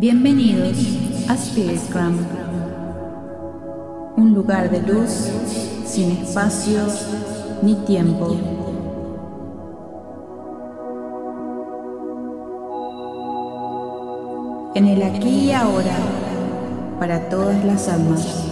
Bienvenidos a Spiritgram, un lugar de luz sin espacio ni tiempo. En el aquí y ahora, para todas las almas.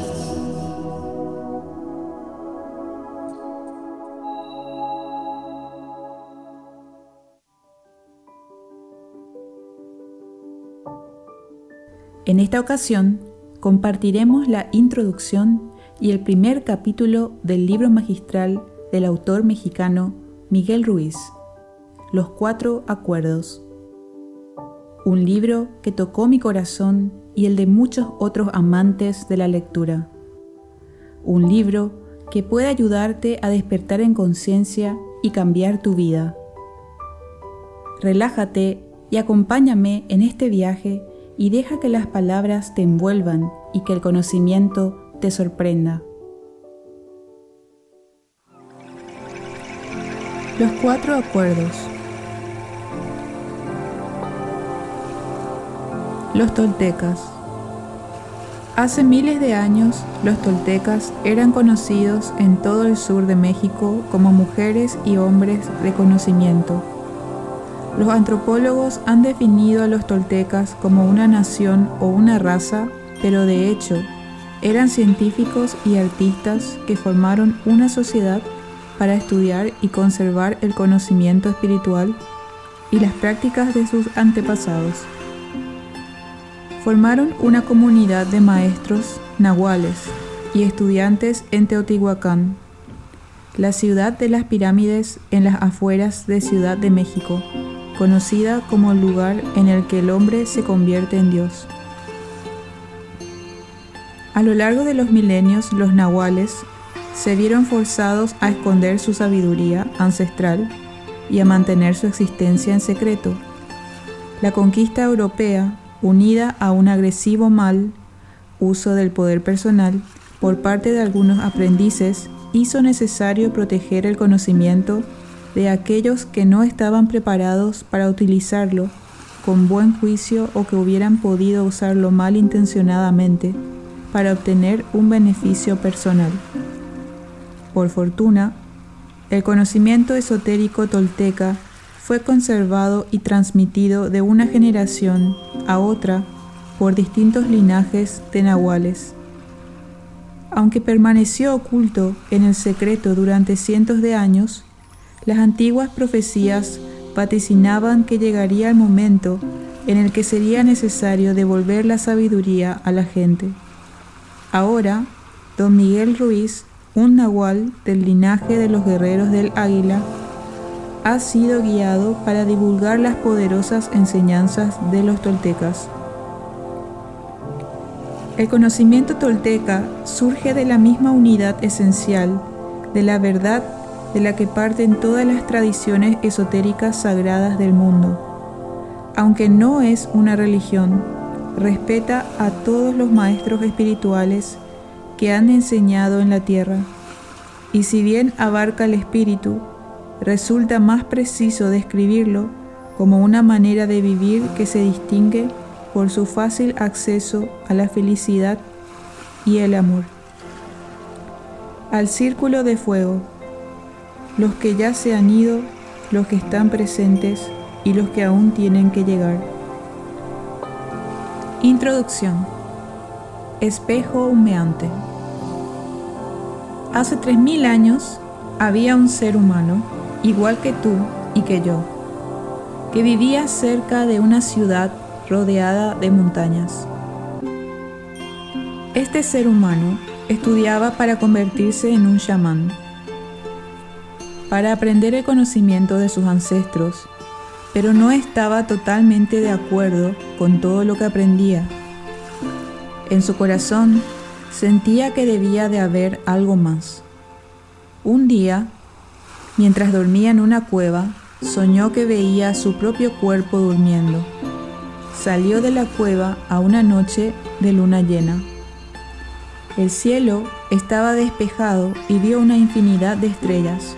En esta ocasión compartiremos la introducción y el primer capítulo del libro magistral del autor mexicano Miguel Ruiz, Los Cuatro Acuerdos. Un libro que tocó mi corazón y el de muchos otros amantes de la lectura. Un libro que puede ayudarte a despertar en conciencia y cambiar tu vida. Relájate y acompáñame en este viaje y deja que las palabras te envuelvan y que el conocimiento te sorprenda. Los cuatro acuerdos. Los toltecas. Hace miles de años, los toltecas eran conocidos en todo el sur de México como mujeres y hombres de conocimiento los antropólogos han definido a los toltecas como una nación o una raza, pero de hecho eran científicos y artistas que formaron una sociedad para estudiar y conservar el conocimiento espiritual y las prácticas de sus antepasados. Formaron una comunidad de maestros nahuales y estudiantes en Teotihuacán, la ciudad de las pirámides en las afueras de Ciudad de México conocida como el lugar en el que el hombre se convierte en Dios. A lo largo de los milenios, los nahuales se vieron forzados a esconder su sabiduría ancestral y a mantener su existencia en secreto. La conquista europea, unida a un agresivo mal uso del poder personal por parte de algunos aprendices, hizo necesario proteger el conocimiento de aquellos que no estaban preparados para utilizarlo con buen juicio o que hubieran podido usarlo malintencionadamente para obtener un beneficio personal. Por fortuna, el conocimiento esotérico tolteca fue conservado y transmitido de una generación a otra por distintos linajes de nahuales. Aunque permaneció oculto en el secreto durante cientos de años, las antiguas profecías vaticinaban que llegaría el momento en el que sería necesario devolver la sabiduría a la gente. Ahora, don Miguel Ruiz, un nahual del linaje de los guerreros del águila, ha sido guiado para divulgar las poderosas enseñanzas de los toltecas. El conocimiento tolteca surge de la misma unidad esencial de la verdad de la que parten todas las tradiciones esotéricas sagradas del mundo. Aunque no es una religión, respeta a todos los maestros espirituales que han enseñado en la tierra, y si bien abarca el espíritu, resulta más preciso describirlo como una manera de vivir que se distingue por su fácil acceso a la felicidad y el amor. Al círculo de fuego los que ya se han ido, los que están presentes y los que aún tienen que llegar. Introducción. Espejo humeante. Hace 3.000 años había un ser humano, igual que tú y que yo, que vivía cerca de una ciudad rodeada de montañas. Este ser humano estudiaba para convertirse en un chamán para aprender el conocimiento de sus ancestros, pero no estaba totalmente de acuerdo con todo lo que aprendía. En su corazón sentía que debía de haber algo más. Un día, mientras dormía en una cueva, soñó que veía su propio cuerpo durmiendo. Salió de la cueva a una noche de luna llena. El cielo estaba despejado y vio una infinidad de estrellas.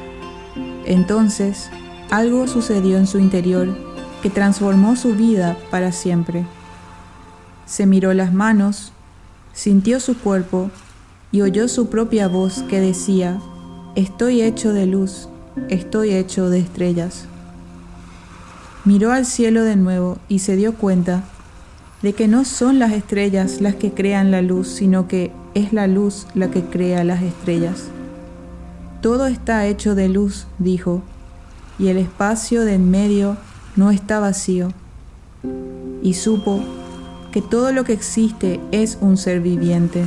Entonces, algo sucedió en su interior que transformó su vida para siempre. Se miró las manos, sintió su cuerpo y oyó su propia voz que decía, Estoy hecho de luz, estoy hecho de estrellas. Miró al cielo de nuevo y se dio cuenta de que no son las estrellas las que crean la luz, sino que es la luz la que crea las estrellas. Todo está hecho de luz, dijo, y el espacio de en medio no está vacío. Y supo que todo lo que existe es un ser viviente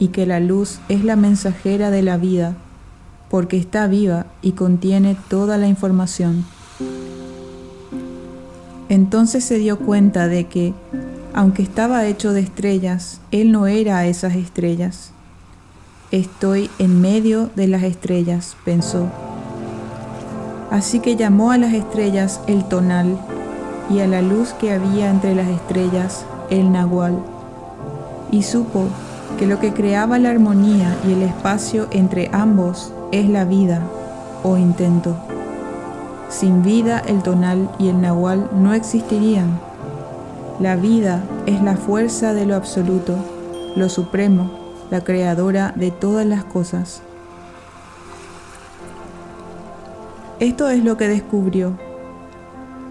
y que la luz es la mensajera de la vida, porque está viva y contiene toda la información. Entonces se dio cuenta de que, aunque estaba hecho de estrellas, él no era esas estrellas. Estoy en medio de las estrellas, pensó. Así que llamó a las estrellas el tonal y a la luz que había entre las estrellas el nahual, y supo que lo que creaba la armonía y el espacio entre ambos es la vida o intento. Sin vida el tonal y el nahual no existirían. La vida es la fuerza de lo absoluto, lo supremo, la creadora de todas las cosas. Esto es lo que descubrió.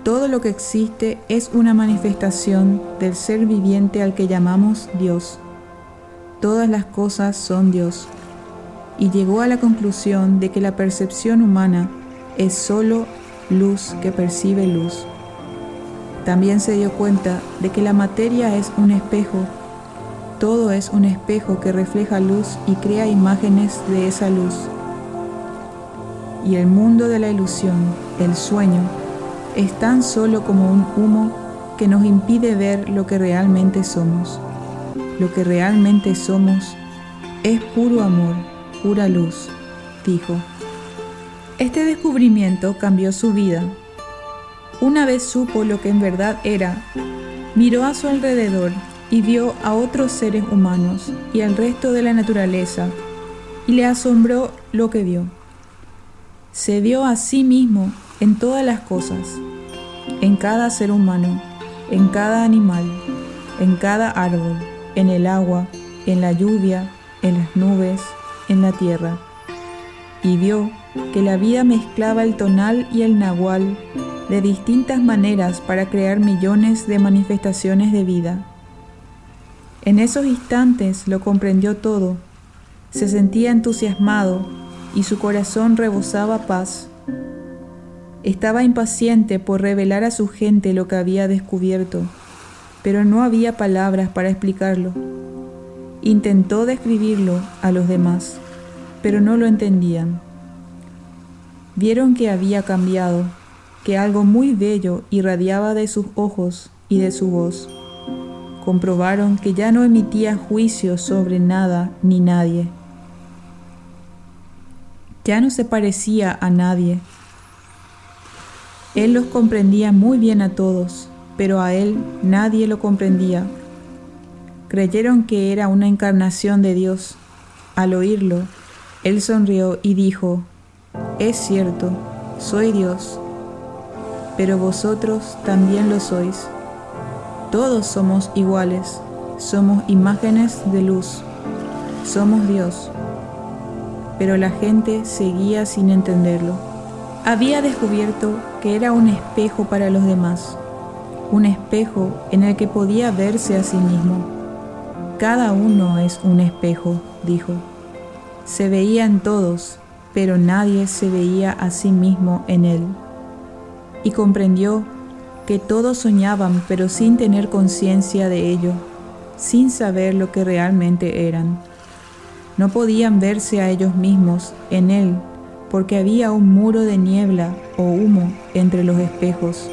Todo lo que existe es una manifestación del ser viviente al que llamamos Dios todas las cosas son Dios, y llegó a la conclusión de que la percepción humana es sólo luz que percibe luz. También se dio cuenta de que la materia es un espejo, todo es un espejo que refleja luz y crea imágenes de esa luz. Y el mundo de la ilusión, el sueño, es tan solo como un humo que nos impide ver lo que realmente somos lo que realmente somos es puro amor, pura luz, dijo. Este descubrimiento cambió su vida. Una vez supo lo que en verdad era, miró a su alrededor y vio a otros seres humanos y al resto de la naturaleza y le asombró lo que vio. Se vio a sí mismo en todas las cosas, en cada ser humano, en cada animal, en cada árbol en el agua, en la lluvia, en las nubes, en la tierra. Y vio que la vida mezclaba el tonal y el nahual de distintas maneras para crear millones de manifestaciones de vida. En esos instantes lo comprendió todo, se sentía entusiasmado y su corazón rebosaba paz. Estaba impaciente por revelar a su gente lo que había descubierto pero no había palabras para explicarlo. Intentó describirlo a los demás, pero no lo entendían. Vieron que había cambiado, que algo muy bello irradiaba de sus ojos y de su voz. Comprobaron que ya no emitía juicio sobre nada ni nadie. Ya no se parecía a nadie. Él los comprendía muy bien a todos pero a él nadie lo comprendía. Creyeron que era una encarnación de Dios. Al oírlo, él sonrió y dijo, Es cierto, soy Dios, pero vosotros también lo sois. Todos somos iguales, somos imágenes de luz, somos Dios. Pero la gente seguía sin entenderlo. Había descubierto que era un espejo para los demás un espejo en el que podía verse a sí mismo. Cada uno es un espejo, dijo. Se veían todos, pero nadie se veía a sí mismo en él. Y comprendió que todos soñaban pero sin tener conciencia de ello, sin saber lo que realmente eran. No podían verse a ellos mismos en él porque había un muro de niebla o humo entre los espejos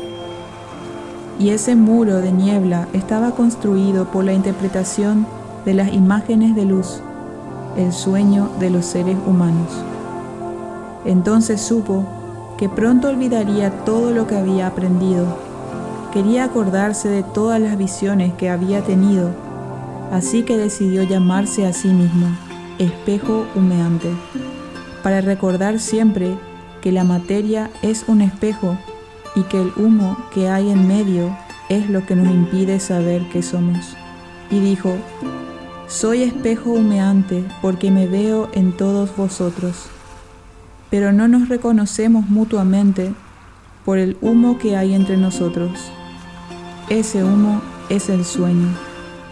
y ese muro de niebla estaba construido por la interpretación de las imágenes de luz, el sueño de los seres humanos. Entonces supo que pronto olvidaría todo lo que había aprendido. Quería acordarse de todas las visiones que había tenido, así que decidió llamarse a sí mismo espejo humeante, para recordar siempre que la materia es un espejo y que el humo que hay en medio es lo que nos impide saber qué somos. y dijo, Soy espejo humeante porque me veo en todos vosotros, pero no nos reconocemos mutuamente por el humo que hay entre nosotros. Ese humo es el sueño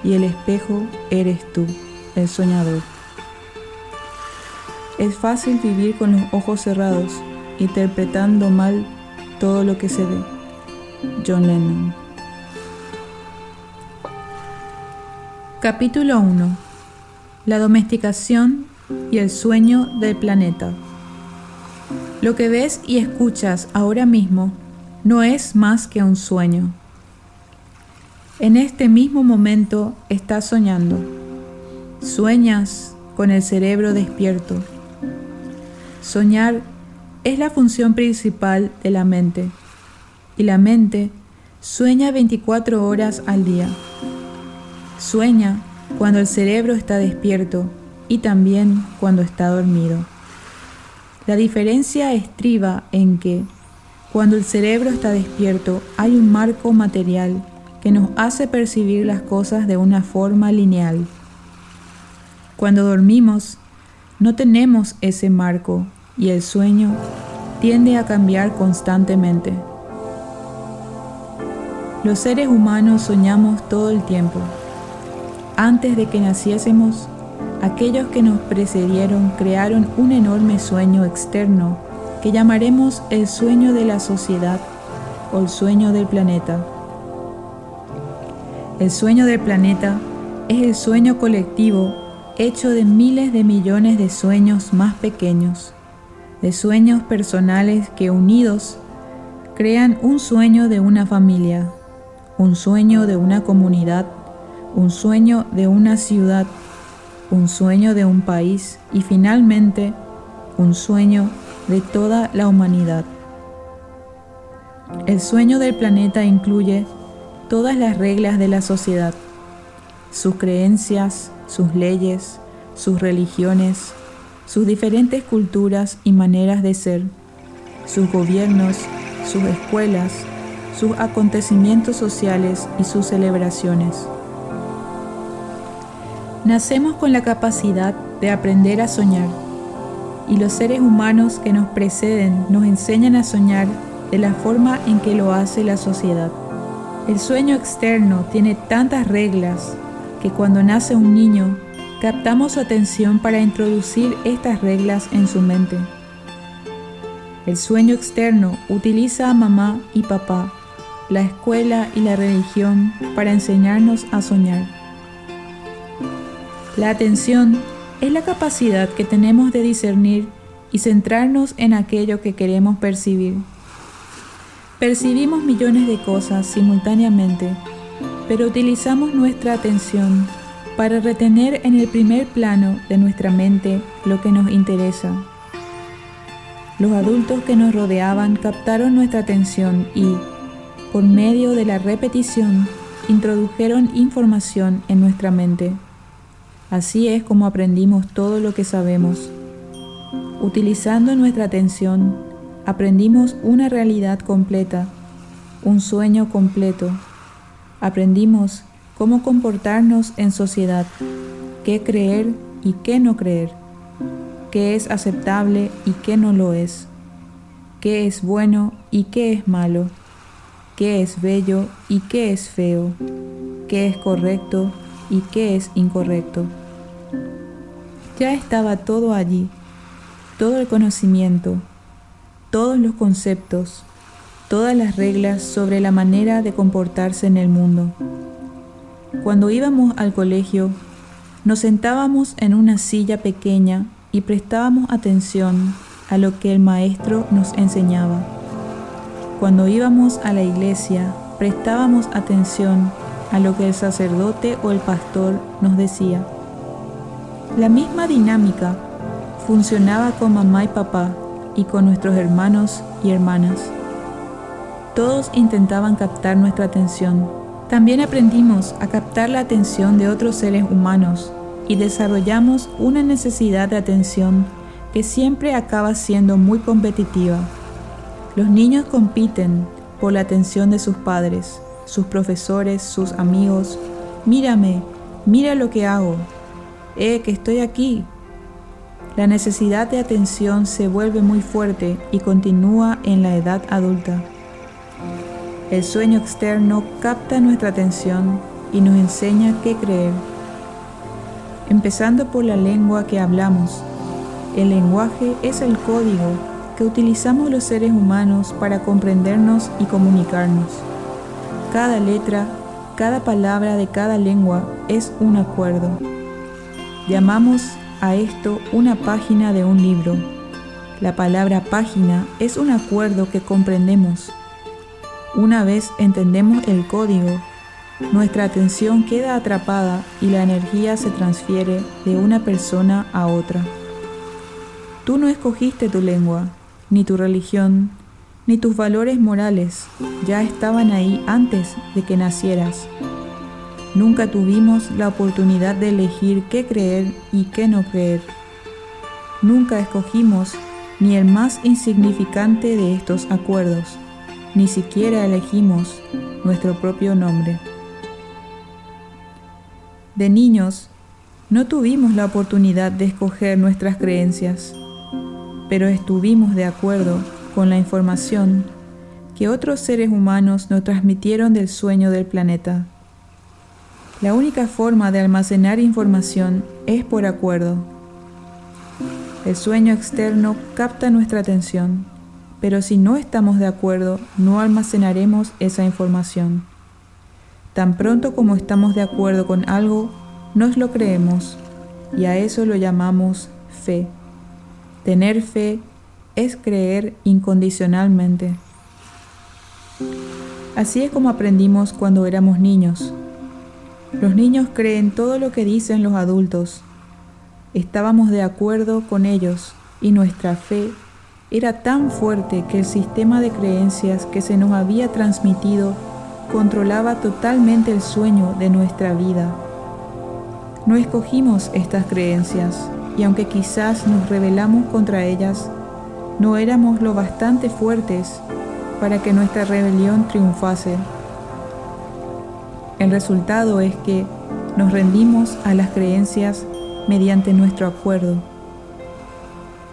y el espejo eres tú, el soñador. Es fácil vivir con los ojos cerrados, interpretando mal todo lo que se ve. John Lennon. Capítulo 1. La domesticación y el sueño del planeta. Lo que ves y escuchas ahora mismo no es más que un sueño. En este mismo momento estás soñando. Sueñas con el cerebro despierto. Soñar es la función principal de la mente y la mente sueña 24 horas al día. Sueña cuando el cerebro está despierto y también cuando está dormido. La diferencia estriba en que cuando el cerebro está despierto hay un marco material que nos hace percibir las cosas de una forma lineal. Cuando dormimos, no tenemos ese marco y el sueño tiende a cambiar constantemente. Los seres humanos soñamos todo el tiempo. Antes de que naciésemos, aquellos que nos precedieron crearon un enorme sueño externo que llamaremos el sueño de la sociedad o el sueño del planeta. El sueño del planeta es el sueño colectivo hecho de miles de millones de sueños más pequeños, de sueños personales que unidos crean un sueño de una familia, un sueño de una comunidad, un sueño de una ciudad, un sueño de un país y finalmente un sueño de toda la humanidad. El sueño del planeta incluye todas las reglas de la sociedad, sus creencias, sus leyes, sus religiones, sus diferentes culturas y maneras de ser, sus gobiernos, sus escuelas, sus acontecimientos sociales y sus celebraciones. Nacemos con la capacidad de aprender a soñar y los seres humanos que nos preceden nos enseñan a soñar de la forma en que lo hace la sociedad. El sueño externo tiene tantas reglas que cuando nace un niño captamos su atención para introducir estas reglas en su mente. El sueño externo utiliza a mamá y papá la escuela y la religión para enseñarnos a soñar. La atención es la capacidad que tenemos de discernir y centrarnos en aquello que queremos percibir. Percibimos millones de cosas simultáneamente, pero utilizamos nuestra atención para retener en el primer plano de nuestra mente lo que nos interesa. Los adultos que nos rodeaban captaron nuestra atención y, por medio de la repetición, introdujeron información en nuestra mente. Así es como aprendimos todo lo que sabemos. Utilizando nuestra atención, aprendimos una realidad completa, un sueño completo. Aprendimos cómo comportarnos en sociedad, qué creer y qué no creer, qué es aceptable y qué no lo es, qué es bueno y qué es malo qué es bello y qué es feo, qué es correcto y qué es incorrecto. Ya estaba todo allí, todo el conocimiento, todos los conceptos, todas las reglas sobre la manera de comportarse en el mundo. Cuando íbamos al colegio, nos sentábamos en una silla pequeña y prestábamos atención a lo que el maestro nos enseñaba. Cuando íbamos a la iglesia, prestábamos atención a lo que el sacerdote o el pastor nos decía. La misma dinámica funcionaba con mamá y papá y con nuestros hermanos y hermanas. Todos intentaban captar nuestra atención. También aprendimos a captar la atención de otros seres humanos y desarrollamos una necesidad de atención que siempre acaba siendo muy competitiva. Los niños compiten por la atención de sus padres, sus profesores, sus amigos. Mírame, Mira lo que hago. Eh, que estoy aquí. La necesidad de atención se vuelve muy fuerte y continúa en la edad adulta. El sueño externo capta nuestra atención y nos enseña qué creer. Empezando por la lengua que hablamos. El lenguaje es el código que utilizamos los seres humanos para comprendernos y comunicarnos. Cada letra, cada palabra de cada lengua es un acuerdo. Llamamos a esto una página de un libro. La palabra página es un acuerdo que comprendemos. Una vez entendemos el código, nuestra atención queda atrapada y la energía se transfiere de una persona a otra. Tú no escogiste tu lengua, ni tu religión, ni tus valores morales, ya estaban ahí antes de que nacieras. Nunca tuvimos la oportunidad de elegir qué creer y qué no creer. Nunca escogimos ni el más insignificante de estos acuerdos, ni siquiera elegimos nuestro propio nombre. De niños, no tuvimos la oportunidad de escoger nuestras creencias, pero estuvimos de acuerdo con la información que otros seres humanos nos transmitieron del sueño del planeta. La única forma de almacenar información es por acuerdo. El sueño externo capta nuestra atención, pero si no estamos de acuerdo, no almacenaremos esa información. Tan pronto como estamos de acuerdo con algo, nos lo creemos, y a eso lo llamamos fe. Tener fe es creer incondicionalmente. Así es como aprendimos cuando éramos niños. Los niños creen todo lo que dicen los adultos. Estábamos de acuerdo con ellos y nuestra fe era tan fuerte que el sistema de creencias que se nos había transmitido controlaba totalmente el sueño de nuestra vida. No escogimos estas creencias y aunque quizás nos rebelamos contra ellas, no éramos lo bastante fuertes para que nuestra rebelión triunfase. El resultado es que nos rendimos a las creencias mediante nuestro acuerdo.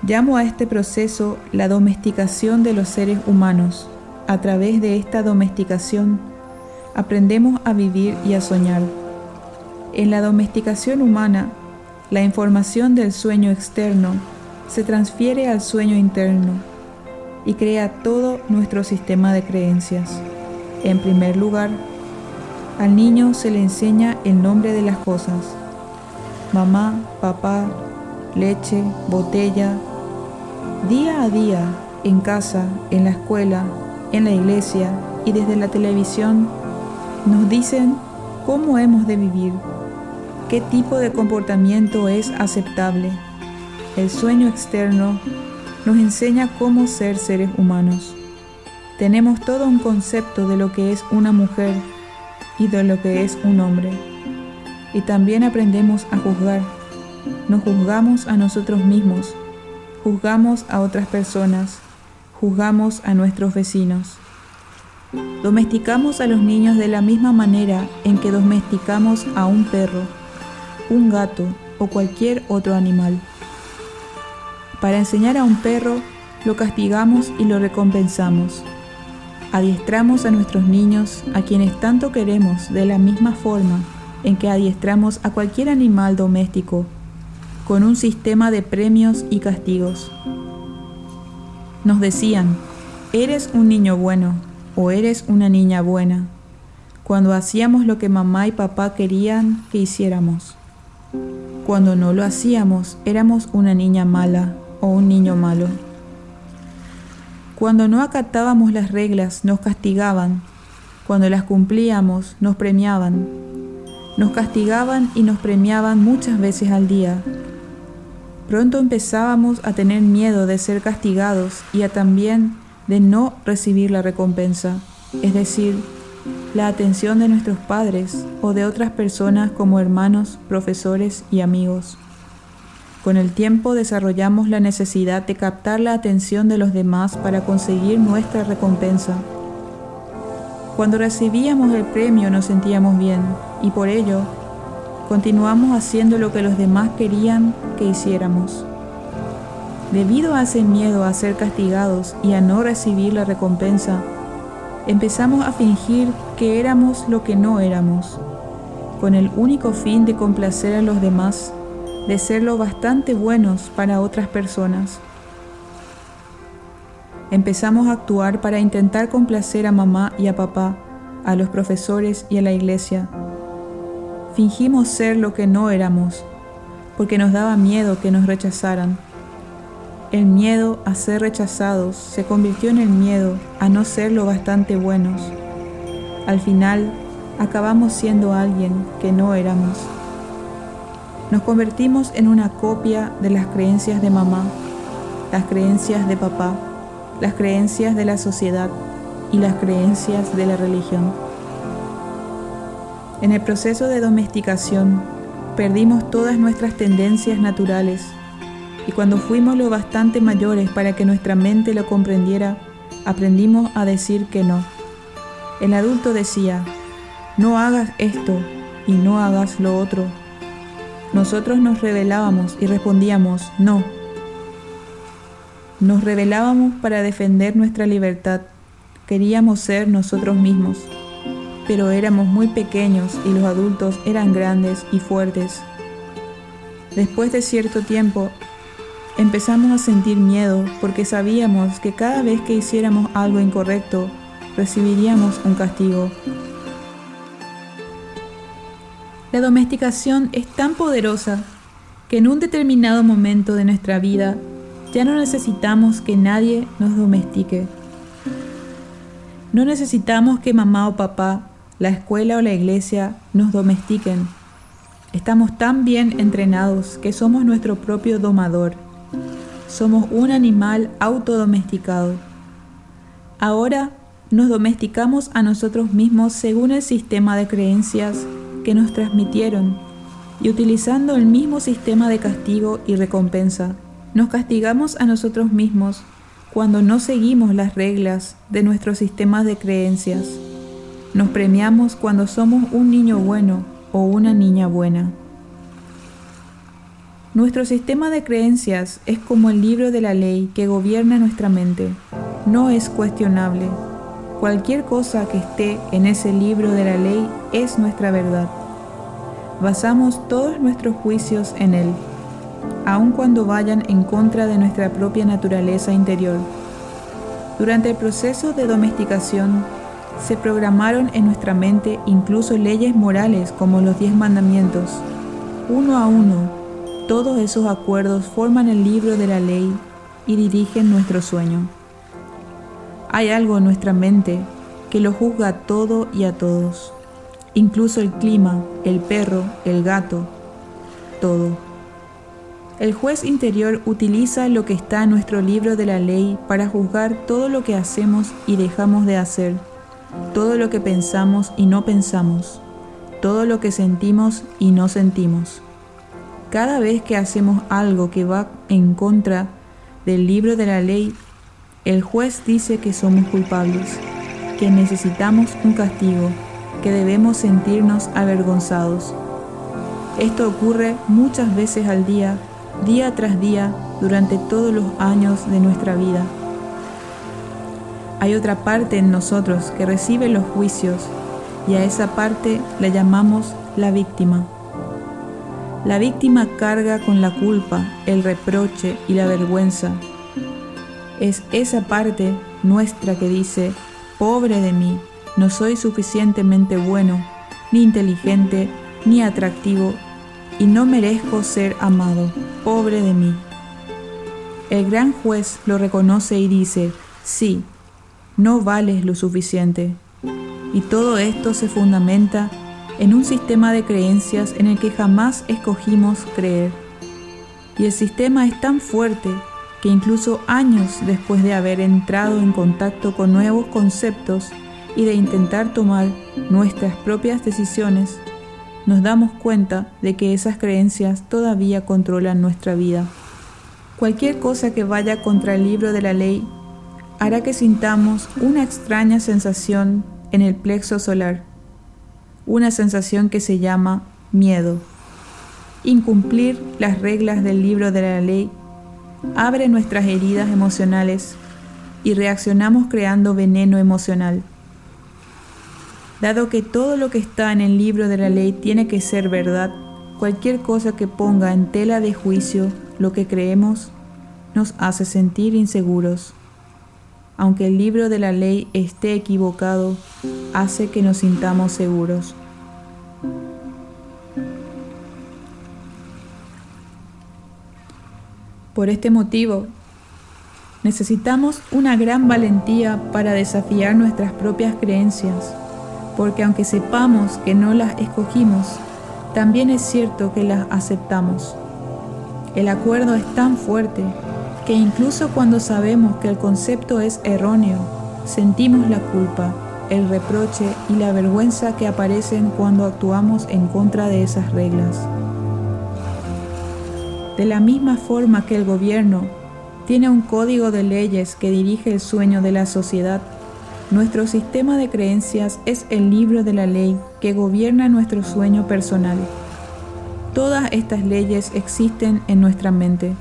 Llamo a este proceso la domesticación de los seres humanos. A través de esta domesticación aprendemos a vivir y a soñar. En la domesticación humana, la información del sueño externo se transfiere al sueño interno y crea todo nuestro sistema de creencias. En primer lugar, al niño se le enseña el nombre de las cosas. Mamá, papá, leche, botella. Día a día, en casa, en la escuela, en la iglesia y desde la televisión, nos dicen cómo hemos de vivir, qué tipo de comportamiento es aceptable. El sueño externo nos enseña cómo ser seres humanos. Tenemos todo un concepto de lo que es una mujer y de lo que es un hombre. Y también aprendemos a juzgar. Nos juzgamos a nosotros mismos, juzgamos a otras personas, juzgamos a nuestros vecinos. Domesticamos a los niños de la misma manera en que domesticamos a un perro, un gato o cualquier otro animal. Para enseñar a un perro, lo castigamos y lo recompensamos. Adiestramos a nuestros niños, a quienes tanto queremos, de la misma forma en que adiestramos a cualquier animal doméstico, con un sistema de premios y castigos. Nos decían, eres un niño bueno o eres una niña buena, cuando hacíamos lo que mamá y papá querían que hiciéramos. Cuando no lo hacíamos, éramos una niña mala o un niño malo. Cuando no acatábamos las reglas nos castigaban, cuando las cumplíamos nos premiaban, nos castigaban y nos premiaban muchas veces al día. Pronto empezábamos a tener miedo de ser castigados y a también de no recibir la recompensa, es decir, la atención de nuestros padres o de otras personas como hermanos, profesores y amigos. Con el tiempo desarrollamos la necesidad de captar la atención de los demás para conseguir nuestra recompensa. Cuando recibíamos el premio nos sentíamos bien y por ello continuamos haciendo lo que los demás querían que hiciéramos. Debido a ese miedo a ser castigados y a no recibir la recompensa, empezamos a fingir que éramos lo que no éramos, con el único fin de complacer a los demás, de ser lo bastante buenos para otras personas. Empezamos a actuar para intentar complacer a mamá y a papá, a los profesores y a la iglesia. Fingimos ser lo que no éramos, porque nos daba miedo que nos rechazaran. El miedo a ser rechazados se convirtió en el miedo a no ser lo bastante buenos. Al final, acabamos siendo alguien que no éramos. Nos convertimos en una copia de las creencias de mamá, las creencias de papá, las creencias de la sociedad y las creencias de la religión. En el proceso de domesticación, perdimos todas nuestras tendencias naturales y cuando fuimos lo bastante mayores para que nuestra mente lo comprendiera, aprendimos a decir que no. El adulto decía, no hagas esto y no hagas lo otro. Nosotros nos rebelábamos y respondíamos, no. Nos rebelábamos para defender nuestra libertad. Queríamos ser nosotros mismos, pero éramos muy pequeños y los adultos eran grandes y fuertes. Después de cierto tiempo, empezamos a sentir miedo porque sabíamos que cada vez que hiciéramos algo incorrecto, recibiríamos un castigo. La domesticación es tan poderosa que en un determinado momento de nuestra vida ya no necesitamos que nadie nos domestique. No necesitamos que mamá o papá, la escuela o la iglesia nos domestiquen. Estamos tan bien entrenados que somos nuestro propio domador. Somos un animal autodomesticado. Ahora nos domesticamos a nosotros mismos según el sistema de creencias que nos transmitieron y utilizando el mismo sistema de castigo y recompensa, nos castigamos a nosotros mismos cuando no seguimos las reglas de nuestro sistema de creencias. Nos premiamos cuando somos un niño bueno o una niña buena. Nuestro sistema de creencias es como el libro de la ley que gobierna nuestra mente. No es cuestionable, Cualquier cosa que esté en ese libro de la ley es nuestra verdad. Basamos todos nuestros juicios en él, aun cuando vayan en contra de nuestra propia naturaleza interior. Durante el proceso de domesticación, se programaron en nuestra mente incluso leyes morales como los diez mandamientos. Uno a uno, todos esos acuerdos forman el libro de la ley y dirigen nuestro sueño. Hay algo en nuestra mente que lo juzga todo y a todos, incluso el clima, el perro, el gato, todo. El juez interior utiliza lo que está en nuestro libro de la ley para juzgar todo lo que hacemos y dejamos de hacer, todo lo que pensamos y no pensamos, todo lo que sentimos y no sentimos. Cada vez que hacemos algo que va en contra del libro de la ley, el juez dice que somos culpables, que necesitamos un castigo, que debemos sentirnos avergonzados. Esto ocurre muchas veces al día, día tras día, durante todos los años de nuestra vida. Hay otra parte en nosotros que recibe los juicios y a esa parte la llamamos la víctima. La víctima carga con la culpa, el reproche y la vergüenza es esa parte nuestra que dice, pobre de mí, no soy suficientemente bueno, ni inteligente, ni atractivo, y no merezco ser amado, pobre de mí. El gran juez lo reconoce y dice, sí, no vales lo suficiente. Y todo esto se fundamenta en un sistema de creencias en el que jamás escogimos creer. Y el sistema es tan fuerte que incluso años después de haber entrado en contacto con nuevos conceptos y de intentar tomar nuestras propias decisiones, nos damos cuenta de que esas creencias todavía controlan nuestra vida. Cualquier cosa que vaya contra el libro de la ley hará que sintamos una extraña sensación en el plexo solar, una sensación que se llama miedo. incumplir las reglas del libro de la ley abre nuestras heridas emocionales y reaccionamos creando veneno emocional. Dado que todo lo que está en el libro de la ley tiene que ser verdad, cualquier cosa que ponga en tela de juicio lo que creemos nos hace sentir inseguros. Aunque el libro de la ley esté equivocado, hace que nos sintamos seguros. Por este motivo, necesitamos una gran valentía para desafiar nuestras propias creencias, porque aunque sepamos que no las escogimos, también es cierto que las aceptamos. El acuerdo es tan fuerte que incluso cuando sabemos que el concepto es erróneo, sentimos la culpa, el reproche y la vergüenza que aparecen cuando actuamos en contra de esas reglas. De la misma forma que el gobierno tiene un código de leyes que dirige el sueño de la sociedad, nuestro sistema de creencias es el libro de la ley que gobierna nuestro sueño personal. Todas estas leyes existen en nuestra mente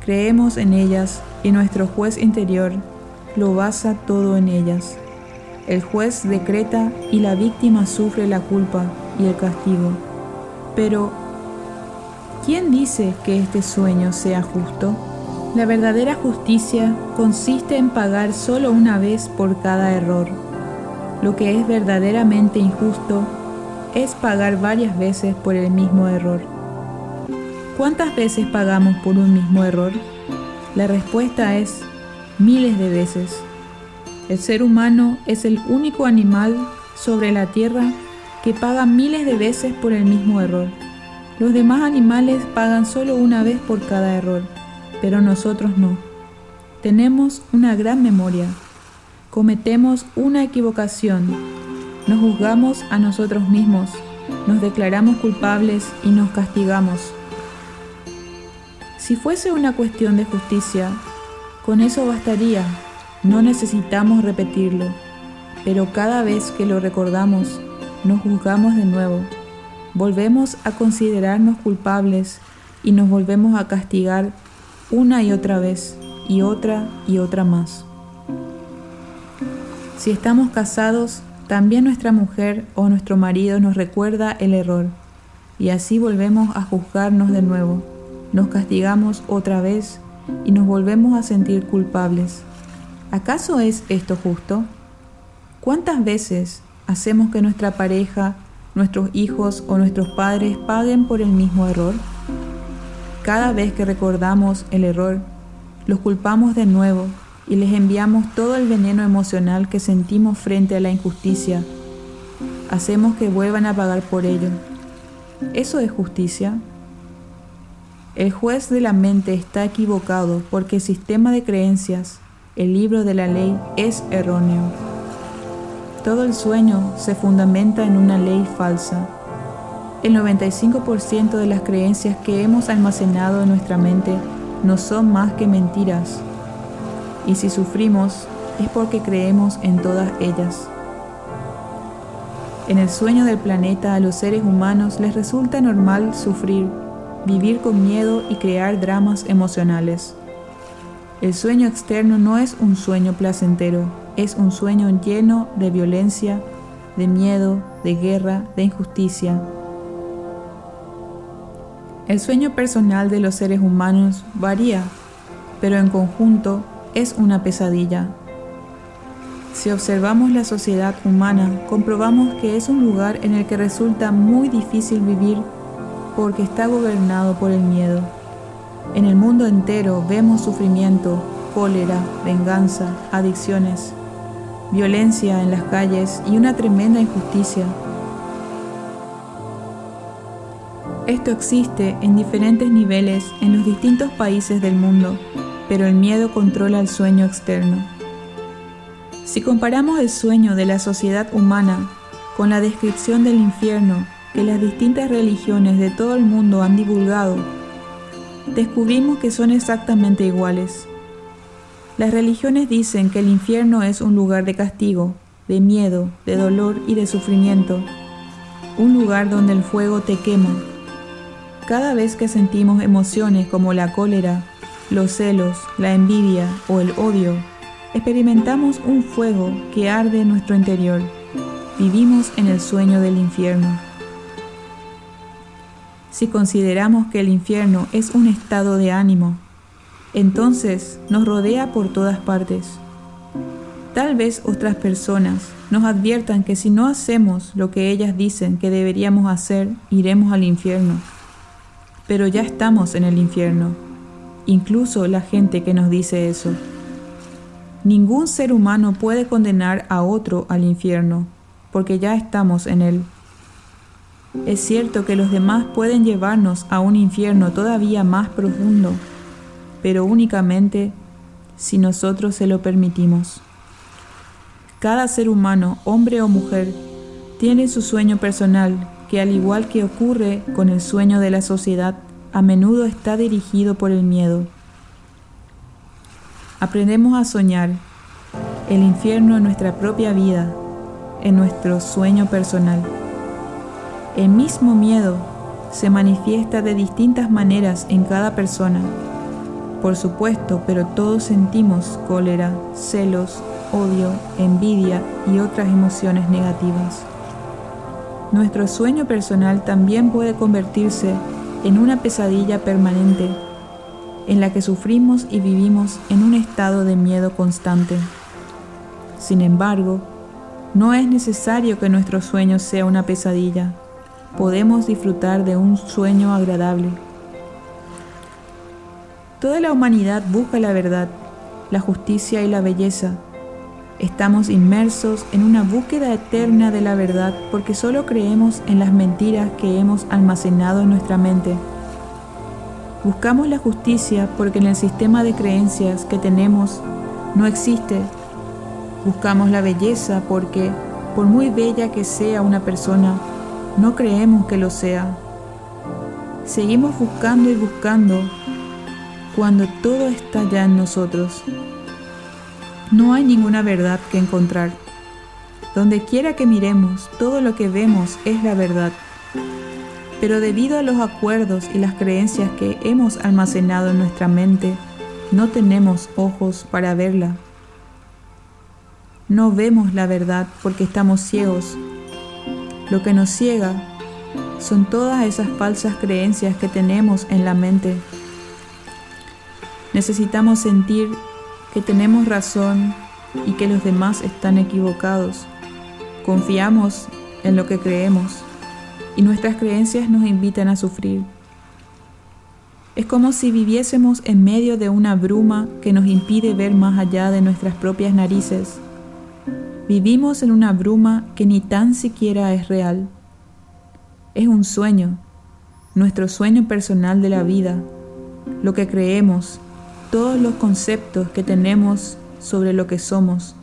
Creemos en ellas y nuestro juez interior lo basa todo en ellas. El juez decreta y la víctima sufre la culpa y el castigo. Pero, ¿quién dice que este sueño sea justo? La verdadera justicia consiste en pagar solo una vez por cada error. Lo que es verdaderamente injusto es pagar varias veces por el mismo error. ¿Cuántas veces pagamos por un mismo error? La respuesta es miles de veces. El ser humano es el único animal sobre la Tierra que paga miles de veces por el mismo error. Los demás animales pagan solo una vez por cada error, pero nosotros no. Tenemos una gran memoria. Cometemos una equivocación. Nos juzgamos a nosotros mismos. Nos declaramos culpables y nos castigamos. Si fuese una cuestión de justicia, con eso bastaría, no necesitamos repetirlo, pero cada vez que lo recordamos, nos juzgamos de nuevo, volvemos a considerarnos culpables y nos volvemos a castigar una y otra vez, y otra y otra más. Si estamos casados, también nuestra mujer o nuestro marido nos recuerda el error, y así volvemos a juzgarnos de nuevo nos castigamos otra vez y nos volvemos a sentir culpables. ¿Acaso es esto justo? ¿Cuántas veces hacemos que nuestra pareja, nuestros hijos o nuestros padres paguen por el mismo error? Cada vez que recordamos el error, los culpamos de nuevo y les enviamos todo el veneno emocional que sentimos frente a la injusticia. Hacemos que vuelvan a pagar por ello. ¿Eso es justicia? El juez de la mente está equivocado porque el sistema de creencias, el libro de la ley, es erróneo. Todo el sueño se fundamenta en una ley falsa. El 95% de las creencias que hemos almacenado en nuestra mente no son más que mentiras. Y si sufrimos es porque creemos en todas ellas. En el sueño del planeta a los seres humanos les resulta normal sufrir vivir con miedo y crear dramas emocionales. El sueño externo no es un sueño placentero, es un sueño lleno de violencia, de miedo, de guerra, de injusticia. El sueño personal de los seres humanos varía, pero en conjunto es una pesadilla. Si observamos la sociedad humana, comprobamos que es un lugar en el que resulta muy difícil vivir porque está gobernado por el miedo. En el mundo entero vemos sufrimiento, cólera, venganza, adicciones, violencia en las calles y una tremenda injusticia. Esto existe en diferentes niveles en los distintos países del mundo, pero el miedo controla el sueño externo. Si comparamos el sueño de la sociedad humana con la descripción del infierno que las distintas religiones de todo el mundo han divulgado, descubrimos que son exactamente iguales. Las religiones dicen que el infierno es un lugar de castigo, de miedo, de dolor y de sufrimiento, un lugar donde el fuego te quema. Cada vez que sentimos emociones como la cólera, los celos, la envidia o el odio, experimentamos un fuego que arde en nuestro interior. Vivimos en el sueño del infierno. Si consideramos que el infierno es un estado de ánimo, entonces nos rodea por todas partes. Tal vez otras personas nos adviertan que si no hacemos lo que ellas dicen que deberíamos hacer, iremos al infierno. Pero ya estamos en el infierno, incluso la gente que nos dice eso. Ningún ser humano puede condenar a otro al infierno, porque ya estamos en él. Es cierto que los demás pueden llevarnos a un infierno todavía más profundo, pero únicamente si nosotros se lo permitimos. Cada ser humano, hombre o mujer, tiene su sueño personal que al igual que ocurre con el sueño de la sociedad, a menudo está dirigido por el miedo. Aprendemos a soñar el infierno en nuestra propia vida, en nuestro sueño personal. El mismo miedo se manifiesta de distintas maneras en cada persona. Por supuesto, pero todos sentimos cólera, celos, odio, envidia y otras emociones negativas. Nuestro sueño personal también puede convertirse en una pesadilla permanente en la que sufrimos y vivimos en un estado de miedo constante. Sin embargo, no es necesario que nuestro sueño sea una pesadilla podemos disfrutar de un sueño agradable. Toda la humanidad busca la verdad, la justicia y la belleza. Estamos inmersos en una búsqueda eterna de la verdad porque solo creemos en las mentiras que hemos almacenado en nuestra mente. Buscamos la justicia porque en el sistema de creencias que tenemos no existe. Buscamos la belleza porque, por muy bella que sea una persona, no creemos que lo sea. Seguimos buscando y buscando cuando todo está ya en nosotros. No hay ninguna verdad que encontrar. Donde quiera que miremos, todo lo que vemos es la verdad. Pero debido a los acuerdos y las creencias que hemos almacenado en nuestra mente, no tenemos ojos para verla. No vemos la verdad porque estamos ciegos lo que nos ciega son todas esas falsas creencias que tenemos en la mente. Necesitamos sentir que tenemos razón y que los demás están equivocados. Confiamos en lo que creemos y nuestras creencias nos invitan a sufrir. Es como si viviésemos en medio de una bruma que nos impide ver más allá de nuestras propias narices Vivimos en una bruma que ni tan siquiera es real. Es un sueño, nuestro sueño personal de la vida, lo que creemos, todos los conceptos que tenemos sobre lo que somos,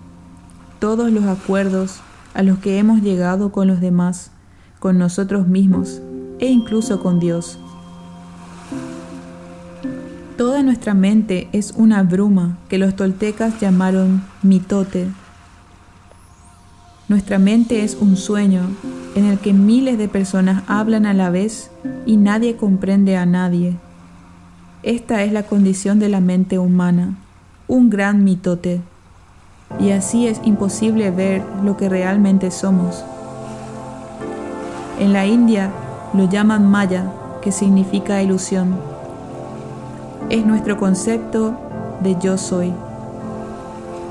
todos los acuerdos a los que hemos llegado con los demás, con nosotros mismos e incluso con Dios. Toda nuestra mente es una bruma que los toltecas llamaron mitote nuestra mente es un sueño en el que miles de personas hablan a la vez y nadie comprende a nadie. Esta es la condición de la mente humana, un gran mitote, y así es imposible ver lo que realmente somos. En la India lo llaman Maya, que significa ilusión. Es nuestro concepto de yo soy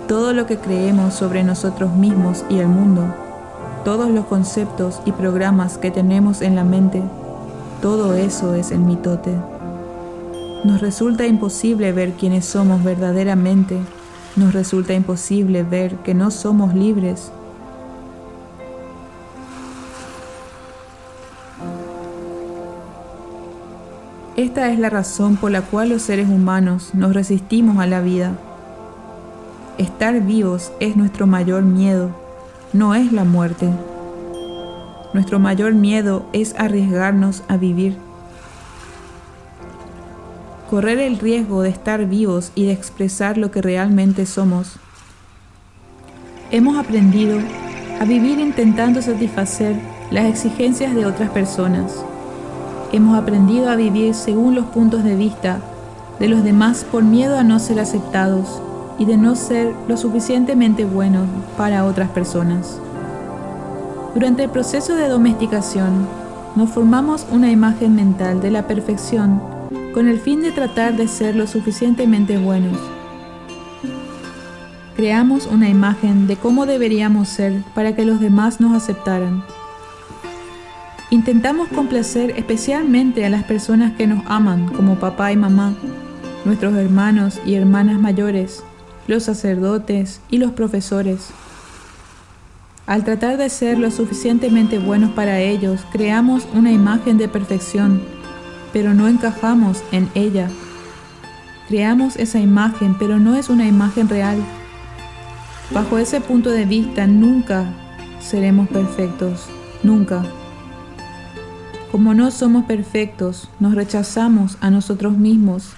todo lo que creemos sobre nosotros mismos y el mundo, todos los conceptos y programas que tenemos en la mente, todo eso es el mitote. Nos resulta imposible ver quiénes somos verdaderamente, nos resulta imposible ver que no somos libres. Esta es la razón por la cual los seres humanos nos resistimos a la vida Estar vivos es nuestro mayor miedo, no es la muerte. Nuestro mayor miedo es arriesgarnos a vivir. Correr el riesgo de estar vivos y de expresar lo que realmente somos. Hemos aprendido a vivir intentando satisfacer las exigencias de otras personas. hemos aprendido a vivir según los puntos de vista de los demás por miedo a no ser aceptados y de no ser lo suficientemente buenos para otras personas. Durante el proceso de domesticación, nos formamos una imagen mental de la perfección con el fin de tratar de ser lo suficientemente buenos. Creamos una imagen de cómo deberíamos ser para que los demás nos aceptaran. Intentamos complacer especialmente a las personas que nos aman, como papá y mamá, nuestros hermanos y hermanas mayores, los sacerdotes y los profesores. Al tratar de ser lo suficientemente buenos para ellos, creamos una imagen de perfección, pero no encajamos en ella. Creamos esa imagen, pero no es una imagen real. Bajo ese punto de vista, nunca seremos perfectos, nunca. Como no somos perfectos, nos rechazamos a nosotros mismos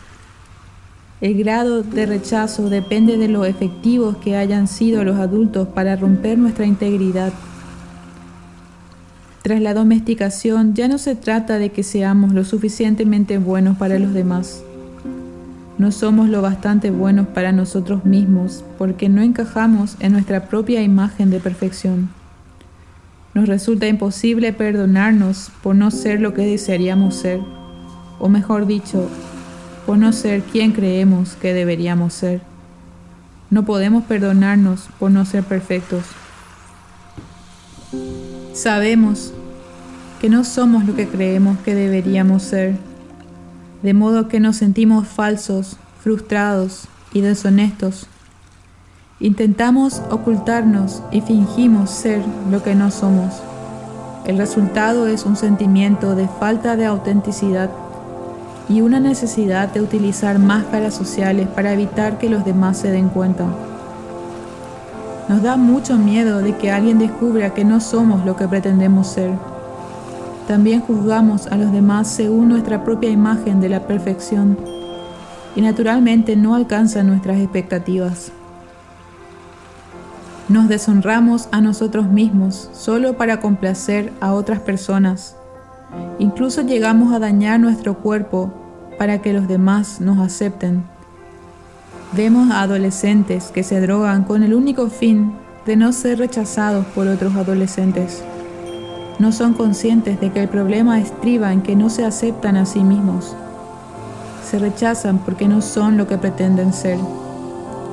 el grado de rechazo depende de lo efectivos que hayan sido los adultos para romper nuestra integridad. Tras la domesticación ya no se trata de que seamos lo suficientemente buenos para los demás. No somos lo bastante buenos para nosotros mismos porque no encajamos en nuestra propia imagen de perfección. Nos resulta imposible perdonarnos por no ser lo que desearíamos ser, o mejor dicho, por no ser quien creemos que deberíamos ser. No podemos perdonarnos por no ser perfectos. Sabemos que no somos lo que creemos que deberíamos ser, de modo que nos sentimos falsos, frustrados y deshonestos. Intentamos ocultarnos y fingimos ser lo que no somos. El resultado es un sentimiento de falta de autenticidad y una necesidad de utilizar máscaras sociales para evitar que los demás se den cuenta. Nos da mucho miedo de que alguien descubra que no somos lo que pretendemos ser. También juzgamos a los demás según nuestra propia imagen de la perfección y naturalmente no alcanzan nuestras expectativas. Nos deshonramos a nosotros mismos solo para complacer a otras personas Incluso llegamos a dañar nuestro cuerpo para que los demás nos acepten. Vemos a adolescentes que se drogan con el único fin de no ser rechazados por otros adolescentes. No son conscientes de que el problema estriba en que no se aceptan a sí mismos. Se rechazan porque no son lo que pretenden ser.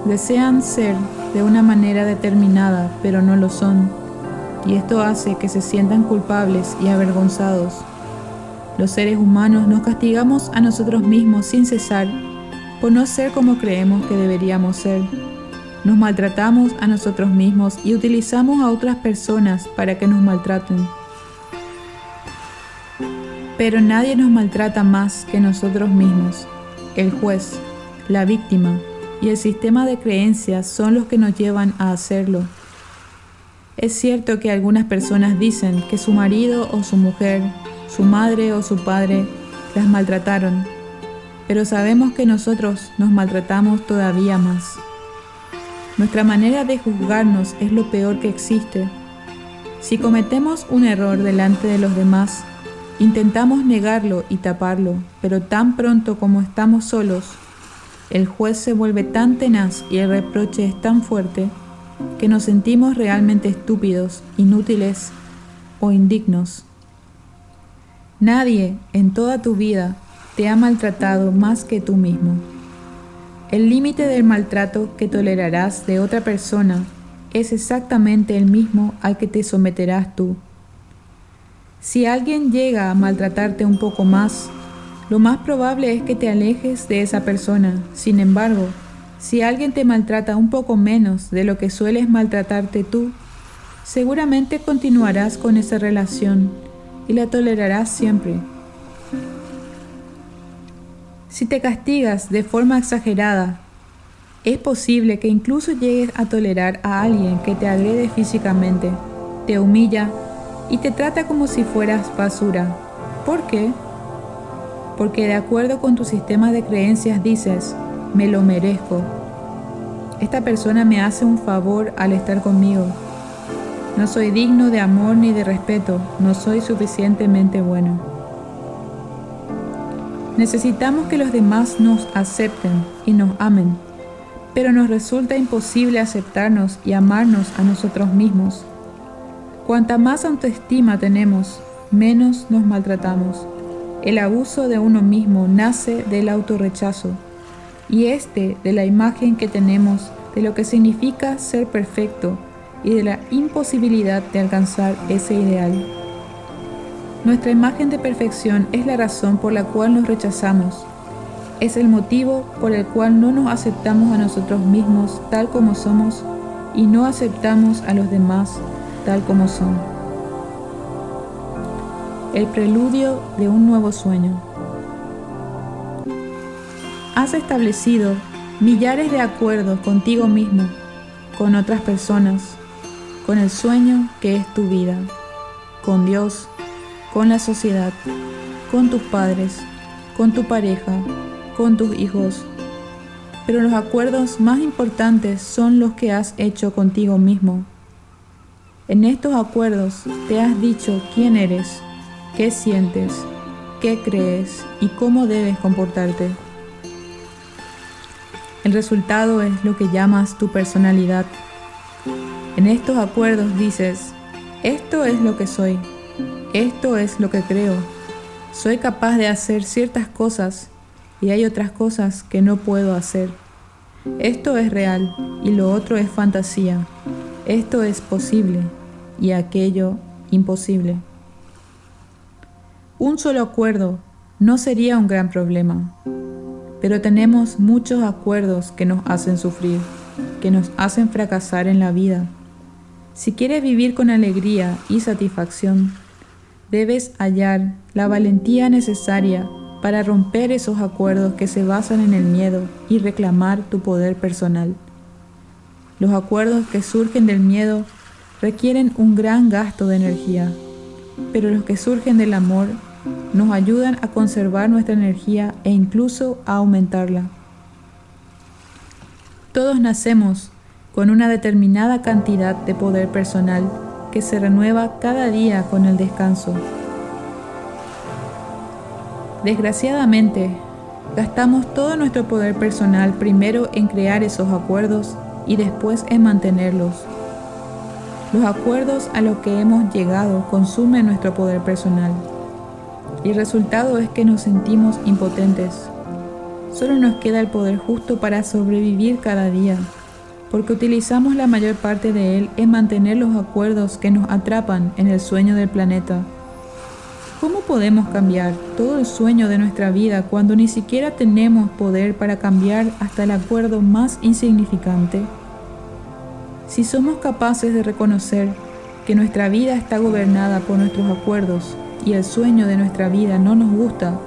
Desean ser de una manera determinada, pero no lo son y esto hace que se sientan culpables y avergonzados. Los seres humanos nos castigamos a nosotros mismos sin cesar no ser como creemos que deberíamos ser. Nos maltratamos a nosotros mismos y utilizamos a otras personas para que nos maltraten. Pero nadie nos maltrata más que nosotros mismos. El juez, la víctima y el sistema de creencias son los que nos llevan a hacerlo. Es cierto que algunas personas dicen que su marido o su mujer, su madre o su padre las maltrataron, pero sabemos que nosotros nos maltratamos todavía más. Nuestra manera de juzgarnos es lo peor que existe. Si cometemos un error delante de los demás, intentamos negarlo y taparlo, pero tan pronto como estamos solos, el juez se vuelve tan tenaz y el reproche es tan fuerte que nos sentimos realmente estúpidos, inútiles o indignos. Nadie en toda tu vida te ha maltratado más que tú mismo. El límite del maltrato que tolerarás de otra persona es exactamente el mismo al que te someterás tú. Si alguien llega a maltratarte un poco más, lo más probable es que te alejes de esa persona. Sin embargo, si alguien te maltrata un poco menos de lo que sueles maltratarte tú, seguramente continuarás con esa relación y la tolerarás siempre. Si te castigas de forma exagerada, es posible que incluso llegues a tolerar a alguien que te agrede físicamente, te humilla y te trata como si fueras basura. ¿Por qué? Porque de acuerdo con tu sistema de creencias dices, me lo merezco. Esta persona me hace un favor al estar conmigo. No soy digno de amor ni de respeto, no soy suficientemente bueno. Necesitamos que los demás nos acepten y nos amen, pero nos resulta imposible aceptarnos y amarnos a nosotros mismos. Cuanta más autoestima tenemos, menos nos maltratamos. El abuso de uno mismo nace del autorrechazo y este de la imagen que tenemos de lo que significa ser perfecto y de la imposibilidad de alcanzar ese ideal. Nuestra imagen de perfección es la razón por la cual nos rechazamos. Es el motivo por el cual no nos aceptamos a nosotros mismos tal como somos y no aceptamos a los demás tal como son. El preludio de un nuevo sueño. Has establecido millares de acuerdos contigo mismo, con otras personas, con el sueño que es tu vida, con Dios, con la sociedad, con tus padres, con tu pareja, con tus hijos. Pero los acuerdos más importantes son los que has hecho contigo mismo. En estos acuerdos te has dicho quién eres, qué sientes, qué crees y cómo debes comportarte. El resultado es lo que llamas tu personalidad. En estos acuerdos dices, esto es lo que soy. Esto es lo que creo. Soy capaz de hacer ciertas cosas y hay otras cosas que no puedo hacer. Esto es real y lo otro es fantasía. Esto es posible y aquello imposible. Un solo acuerdo no sería un gran problema, pero tenemos muchos acuerdos que nos hacen sufrir, que nos hacen fracasar en la vida. Si quieres vivir con alegría y satisfacción, debes hallar la valentía necesaria para romper esos acuerdos que se basan en el miedo y reclamar tu poder personal. Los acuerdos que surgen del miedo requieren un gran gasto de energía, pero los que surgen del amor nos ayudan a conservar nuestra energía e incluso a aumentarla. Todos nacemos con una determinada cantidad de poder personal que se renueva cada día con el descanso. Desgraciadamente, gastamos todo nuestro poder personal primero en crear esos acuerdos y después en mantenerlos. Los acuerdos a los que hemos llegado consumen nuestro poder personal y el resultado es que nos sentimos impotentes. Solo nos queda el poder justo para sobrevivir cada día porque utilizamos la mayor parte de él en mantener los acuerdos que nos atrapan en el sueño del planeta. ¿Cómo podemos cambiar todo el sueño de nuestra vida cuando ni siquiera tenemos poder para cambiar hasta el acuerdo más insignificante? Si somos capaces de reconocer que nuestra vida está gobernada por nuestros acuerdos y el sueño de nuestra vida no nos gusta,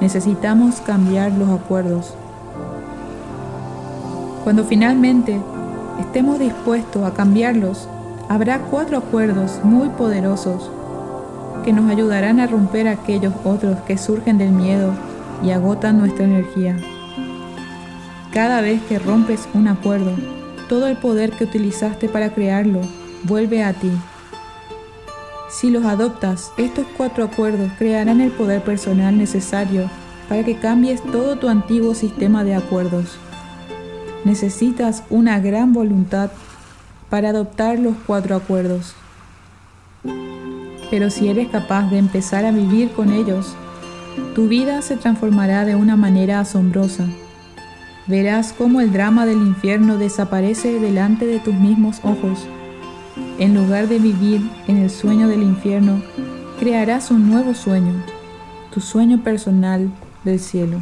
necesitamos cambiar los acuerdos. Cuando finalmente estemos dispuestos a cambiarlos, habrá cuatro acuerdos muy poderosos que nos ayudarán a romper aquellos otros que surgen del miedo y agotan nuestra energía. Cada vez que rompes un acuerdo, todo el poder que utilizaste para crearlo vuelve a ti. Si los adoptas, estos cuatro acuerdos crearán el poder personal necesario para que cambies todo tu antiguo sistema de acuerdos necesitas una gran voluntad para adoptar los cuatro acuerdos. Pero si eres capaz de empezar a vivir con ellos, tu vida se transformará de una manera asombrosa. Verás cómo el drama del infierno desaparece delante de tus mismos ojos. En lugar de vivir en el sueño del infierno, crearás un nuevo sueño, tu sueño personal del cielo.